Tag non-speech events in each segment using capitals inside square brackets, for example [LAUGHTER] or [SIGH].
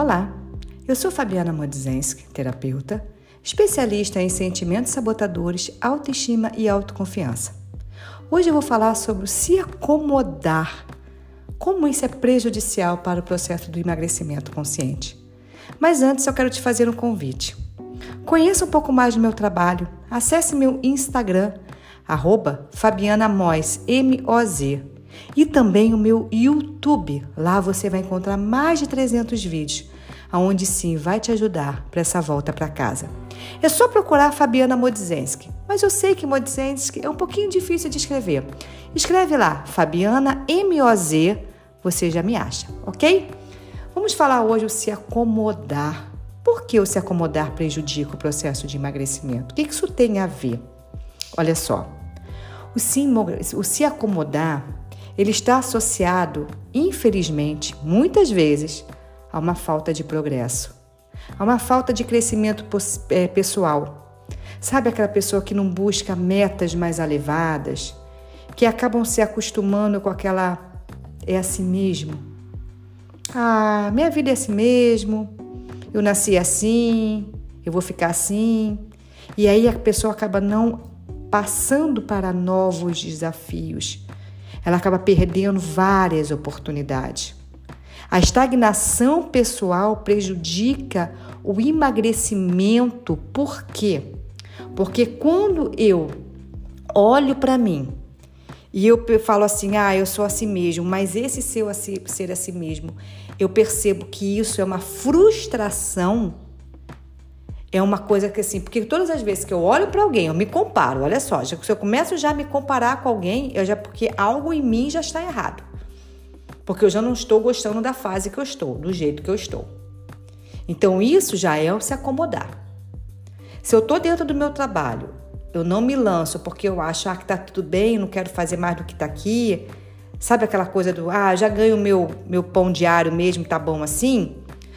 Olá, eu sou Fabiana Modzenski, terapeuta, especialista em sentimentos sabotadores, autoestima e autoconfiança. Hoje eu vou falar sobre se acomodar, como isso é prejudicial para o processo do emagrecimento consciente. Mas antes eu quero te fazer um convite. Conheça um pouco mais do meu trabalho, acesse meu Instagram, arroba Fabiana Moz, M-O-Z, e também o meu YouTube. Lá você vai encontrar mais de 300 vídeos, aonde sim vai te ajudar para essa volta para casa. É só procurar Fabiana Modzenski, mas eu sei que Modzenski é um pouquinho difícil de escrever. Escreve lá, Fabiana M-O-Z, você já me acha, ok? Vamos falar hoje o se acomodar. Por que o se acomodar prejudica o processo de emagrecimento? O que isso tem a ver? Olha só, o se, o se acomodar ele está associado, infelizmente, muitas vezes, a uma falta de progresso, a uma falta de crescimento é, pessoal. Sabe aquela pessoa que não busca metas mais elevadas, que acabam se acostumando com aquela é assim mesmo? Ah, minha vida é assim mesmo. Eu nasci assim, eu vou ficar assim. E aí a pessoa acaba não passando para novos desafios, ela acaba perdendo várias oportunidades. A estagnação pessoal prejudica o emagrecimento. Por quê? Porque quando eu olho para mim e eu falo assim, ah, eu sou assim mesmo, mas esse seu ser assim mesmo, eu percebo que isso é uma frustração é uma coisa que assim, porque todas as vezes que eu olho para alguém, eu me comparo, olha só, já, se eu começo já a me comparar com alguém, eu já porque algo em mim já está errado. Porque eu já não estou gostando da fase que eu estou, do jeito que eu estou. Então isso já é se acomodar. Se eu estou dentro do meu trabalho, eu não me lanço porque eu acho ah, que tá tudo bem, não quero fazer mais do que está aqui. Sabe aquela coisa do ah, já ganho meu meu pão diário mesmo, tá bom assim?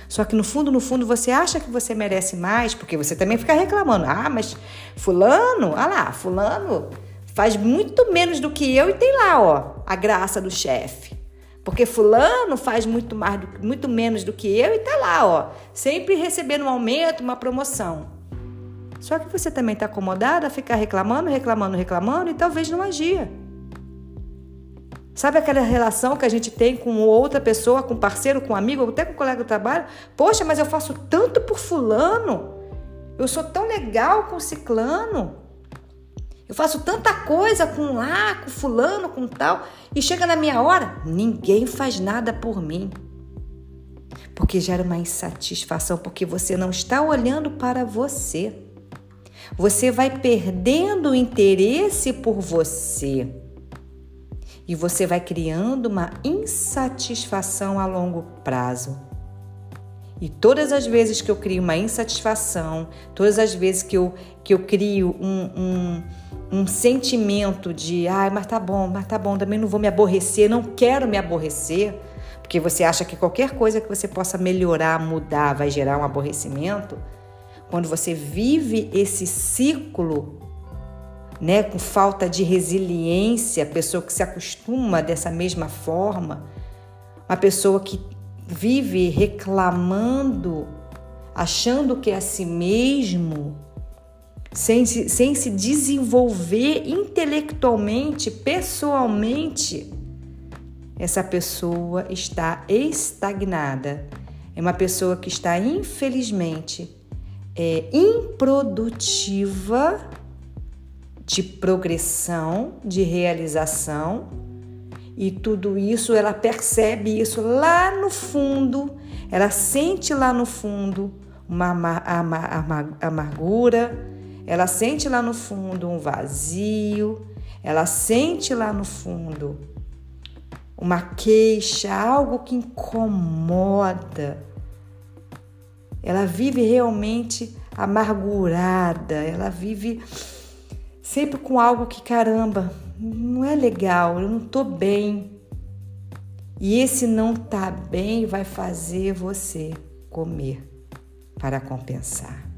Só que no fundo, no fundo, você acha que você merece mais, porque você também fica reclamando. Ah, mas fulano, ah lá, fulano faz muito menos do que eu e tem lá, ó, a graça do chefe. Porque fulano faz muito mais, muito menos do que eu e tá lá, ó, sempre recebendo um aumento, uma promoção. Só que você também está acomodada a ficar reclamando, reclamando, reclamando e talvez não agir. Sabe aquela relação que a gente tem com outra pessoa, com parceiro, com amigo, até com colega do trabalho? Poxa, mas eu faço tanto por fulano. Eu sou tão legal com ciclano. Eu faço tanta coisa com lá, com fulano, com tal, e chega na minha hora, ninguém faz nada por mim. Porque gera uma insatisfação, porque você não está olhando para você. Você vai perdendo o interesse por você e você vai criando uma insatisfação a longo prazo. E todas as vezes que eu crio uma insatisfação, todas as vezes que eu, que eu crio um, um, um sentimento de, ai, mas tá bom, mas tá bom, também não vou me aborrecer, não quero me aborrecer, porque você acha que qualquer coisa que você possa melhorar, mudar, vai gerar um aborrecimento. Quando você vive esse ciclo né, com falta de resiliência, pessoa que se acostuma dessa mesma forma, uma pessoa que vive reclamando, achando que é a si mesmo, sem, sem se desenvolver intelectualmente, pessoalmente, essa pessoa está estagnada. É uma pessoa que está, infelizmente, é, improdutiva de progressão, de realização, e tudo isso ela percebe isso lá no fundo, ela sente lá no fundo uma amargura, ela sente lá no fundo um vazio, ela sente lá no fundo uma queixa, algo que incomoda. Ela vive realmente amargurada, ela vive sempre com algo que caramba, não é legal, eu não tô bem. E esse não tá bem vai fazer você comer para compensar.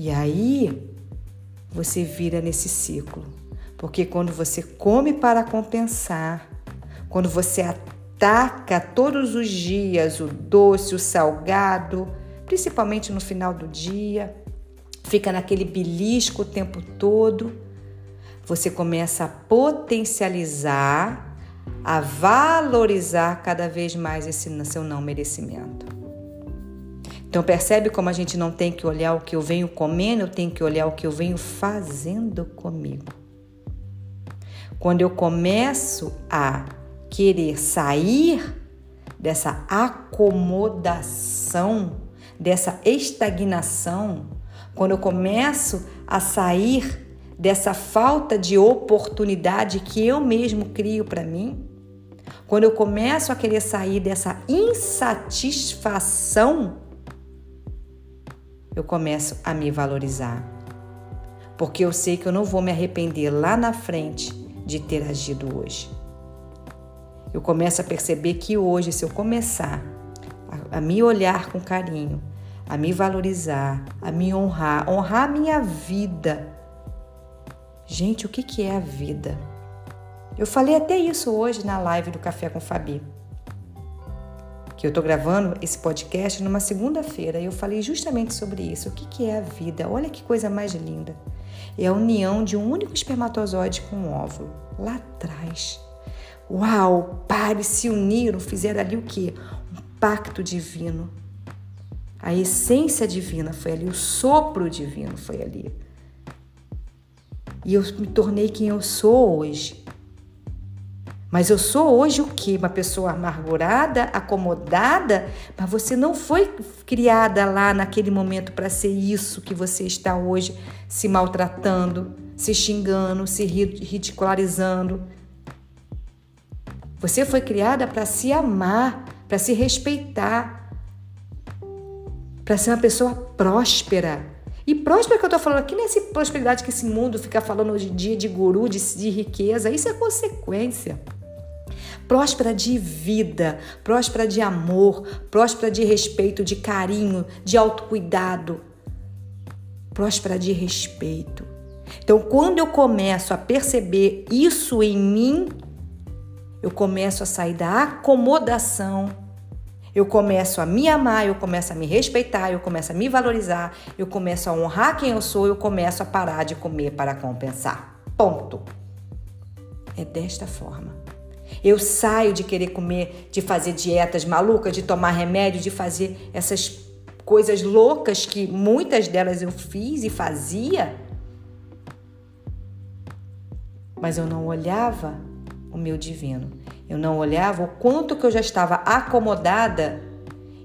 E aí você vira nesse ciclo, porque quando você come para compensar, quando você taca todos os dias o doce, o salgado, principalmente no final do dia, fica naquele belisco o tempo todo, você começa a potencializar, a valorizar cada vez mais esse seu não merecimento. Então percebe como a gente não tem que olhar o que eu venho comendo, eu tenho que olhar o que eu venho fazendo comigo. Quando eu começo a querer sair dessa acomodação, dessa estagnação, quando eu começo a sair dessa falta de oportunidade que eu mesmo crio para mim, quando eu começo a querer sair dessa insatisfação, eu começo a me valorizar. Porque eu sei que eu não vou me arrepender lá na frente de ter agido hoje. Eu começo a perceber que hoje, se eu começar a, a me olhar com carinho, a me valorizar, a me honrar, honrar a minha vida. Gente, o que, que é a vida? Eu falei até isso hoje na live do Café com Fabi. Que eu tô gravando esse podcast numa segunda-feira e eu falei justamente sobre isso. O que, que é a vida? Olha que coisa mais linda. É a união de um único espermatozoide com um óvulo. Lá atrás. Uau! Pares se uniram, fizeram ali o quê? Um pacto divino a essência divina foi ali, o sopro divino foi ali. E eu me tornei quem eu sou hoje. Mas eu sou hoje o quê? Uma pessoa amargurada, acomodada? Mas você não foi criada lá naquele momento para ser isso que você está hoje, se maltratando, se xingando, se ridicularizando. Você foi criada para se amar, para se respeitar, para ser uma pessoa próspera. E próspera que eu estou falando aqui não é prosperidade que esse mundo fica falando hoje em dia de guru, de, de riqueza. Isso é consequência. Próspera de vida, próspera de amor, próspera de respeito, de carinho, de autocuidado. Próspera de respeito. Então, quando eu começo a perceber isso em mim, eu começo a sair da acomodação eu começo a me amar, eu começo a me respeitar, eu começo a me valorizar, eu começo a honrar quem eu sou, eu começo a parar de comer para compensar. Ponto. É desta forma. Eu saio de querer comer, de fazer dietas malucas, de tomar remédio, de fazer essas coisas loucas que muitas delas eu fiz e fazia. Mas eu não olhava o meu divino. Eu não olhava o quanto que eu já estava acomodada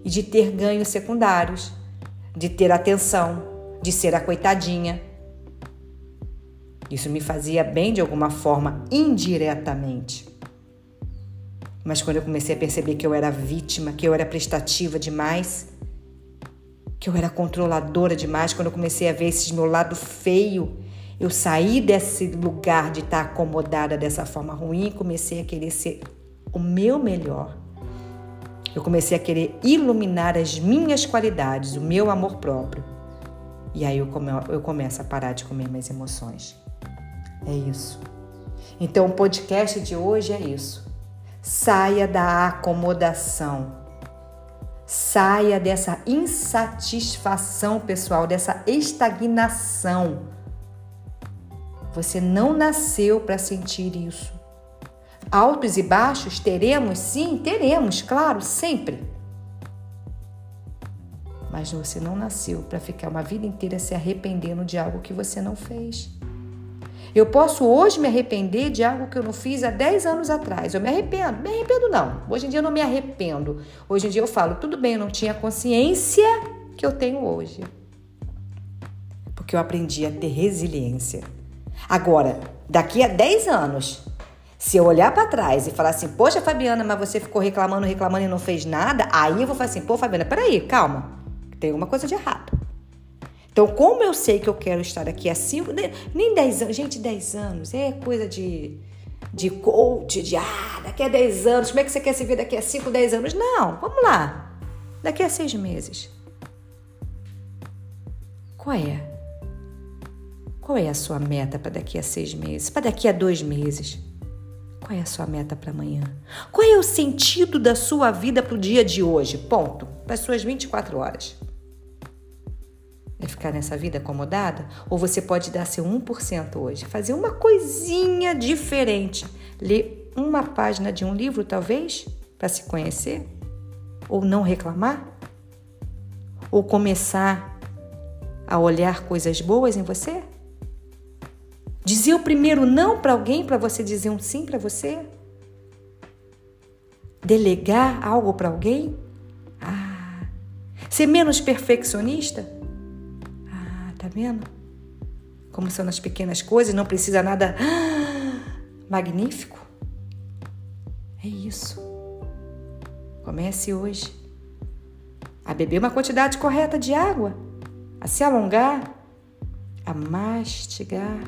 e de ter ganhos secundários, de ter atenção, de ser a coitadinha. Isso me fazia bem de alguma forma, indiretamente. Mas quando eu comecei a perceber que eu era vítima, que eu era prestativa demais, que eu era controladora demais, quando eu comecei a ver esse meu lado feio, eu saí desse lugar de estar acomodada dessa forma ruim e comecei a querer ser o meu melhor. Eu comecei a querer iluminar as minhas qualidades, o meu amor próprio. E aí eu, come, eu começo a parar de comer minhas emoções. É isso. Então o podcast de hoje é isso. Saia da acomodação. Saia dessa insatisfação pessoal, dessa estagnação. Você não nasceu para sentir isso. Altos e baixos teremos, sim, teremos, claro, sempre. Mas você não nasceu para ficar uma vida inteira se arrependendo de algo que você não fez. Eu posso hoje me arrepender de algo que eu não fiz há 10 anos atrás. Eu me arrependo? Me arrependo não. Hoje em dia eu não me arrependo. Hoje em dia eu falo, tudo bem, eu não tinha consciência que eu tenho hoje. Porque eu aprendi a ter resiliência. Agora, daqui a 10 anos, se eu olhar para trás e falar assim, poxa, Fabiana, mas você ficou reclamando, reclamando e não fez nada, aí eu vou falar assim, pô, Fabiana, peraí, calma, tem alguma coisa de errado. Então, como eu sei que eu quero estar aqui há 5, nem 10 anos, gente, 10 anos é coisa de, de coach, de ah, daqui a 10 anos, como é que você quer se ver daqui a 5, 10 anos? Não, vamos lá, daqui a 6 meses. Qual é? Qual é a sua meta para daqui a seis meses? Para daqui a dois meses? Qual é a sua meta para amanhã? Qual é o sentido da sua vida para o dia de hoje? Ponto. Para as suas 24 horas. É ficar nessa vida acomodada? Ou você pode dar seu 1% hoje? Fazer uma coisinha diferente. Ler uma página de um livro, talvez, para se conhecer? Ou não reclamar? Ou começar a olhar coisas boas em você? Dizer o primeiro não para alguém para você dizer um sim para você? Delegar algo para alguém? Ah. Ser menos perfeccionista? Vendo? Como são nas pequenas coisas, não precisa nada [GASPS] magnífico. É isso. Comece hoje a beber uma quantidade correta de água, a se alongar, a mastigar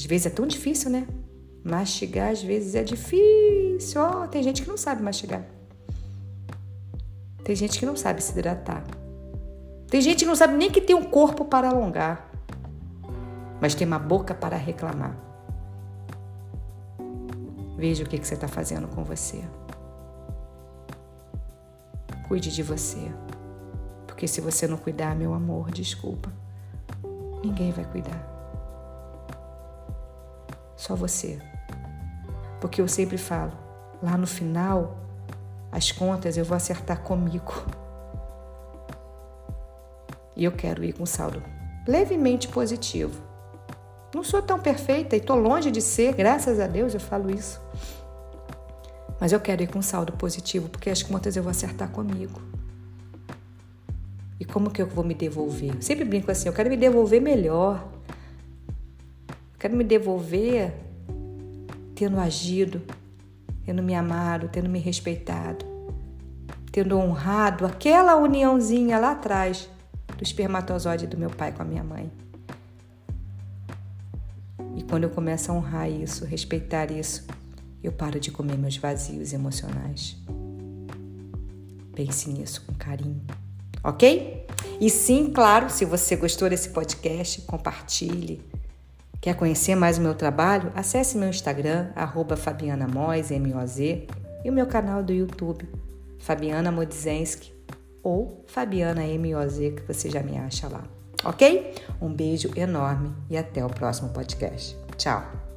às vezes é tão difícil, né? Mastigar às vezes é difícil. Oh, tem gente que não sabe mastigar. Tem gente que não sabe se hidratar. Tem gente que não sabe nem que tem um corpo para alongar, mas tem uma boca para reclamar. Veja o que, que você está fazendo com você. Cuide de você. Porque se você não cuidar, meu amor, desculpa, ninguém vai cuidar. Só você. Porque eu sempre falo, lá no final, as contas eu vou acertar comigo. E eu quero ir com saldo levemente positivo. Não sou tão perfeita e estou longe de ser, graças a Deus eu falo isso. Mas eu quero ir com saldo positivo, porque as contas eu vou acertar comigo. E como que eu vou me devolver? Eu sempre brinco assim, eu quero me devolver melhor. Quero me devolver tendo agido, tendo me amado, tendo me respeitado, tendo honrado aquela uniãozinha lá atrás do espermatozoide do meu pai com a minha mãe. E quando eu começo a honrar isso, respeitar isso, eu paro de comer meus vazios emocionais. Pense nisso com carinho, ok? E sim, claro, se você gostou desse podcast, compartilhe Quer conhecer mais o meu trabalho? Acesse meu Instagram, arroba Fabiana Moz, M-O-Z, e o meu canal do YouTube, Fabiana Modzenski ou Fabiana M-O-Z, que você já me acha lá. Ok? Um beijo enorme e até o próximo podcast. Tchau!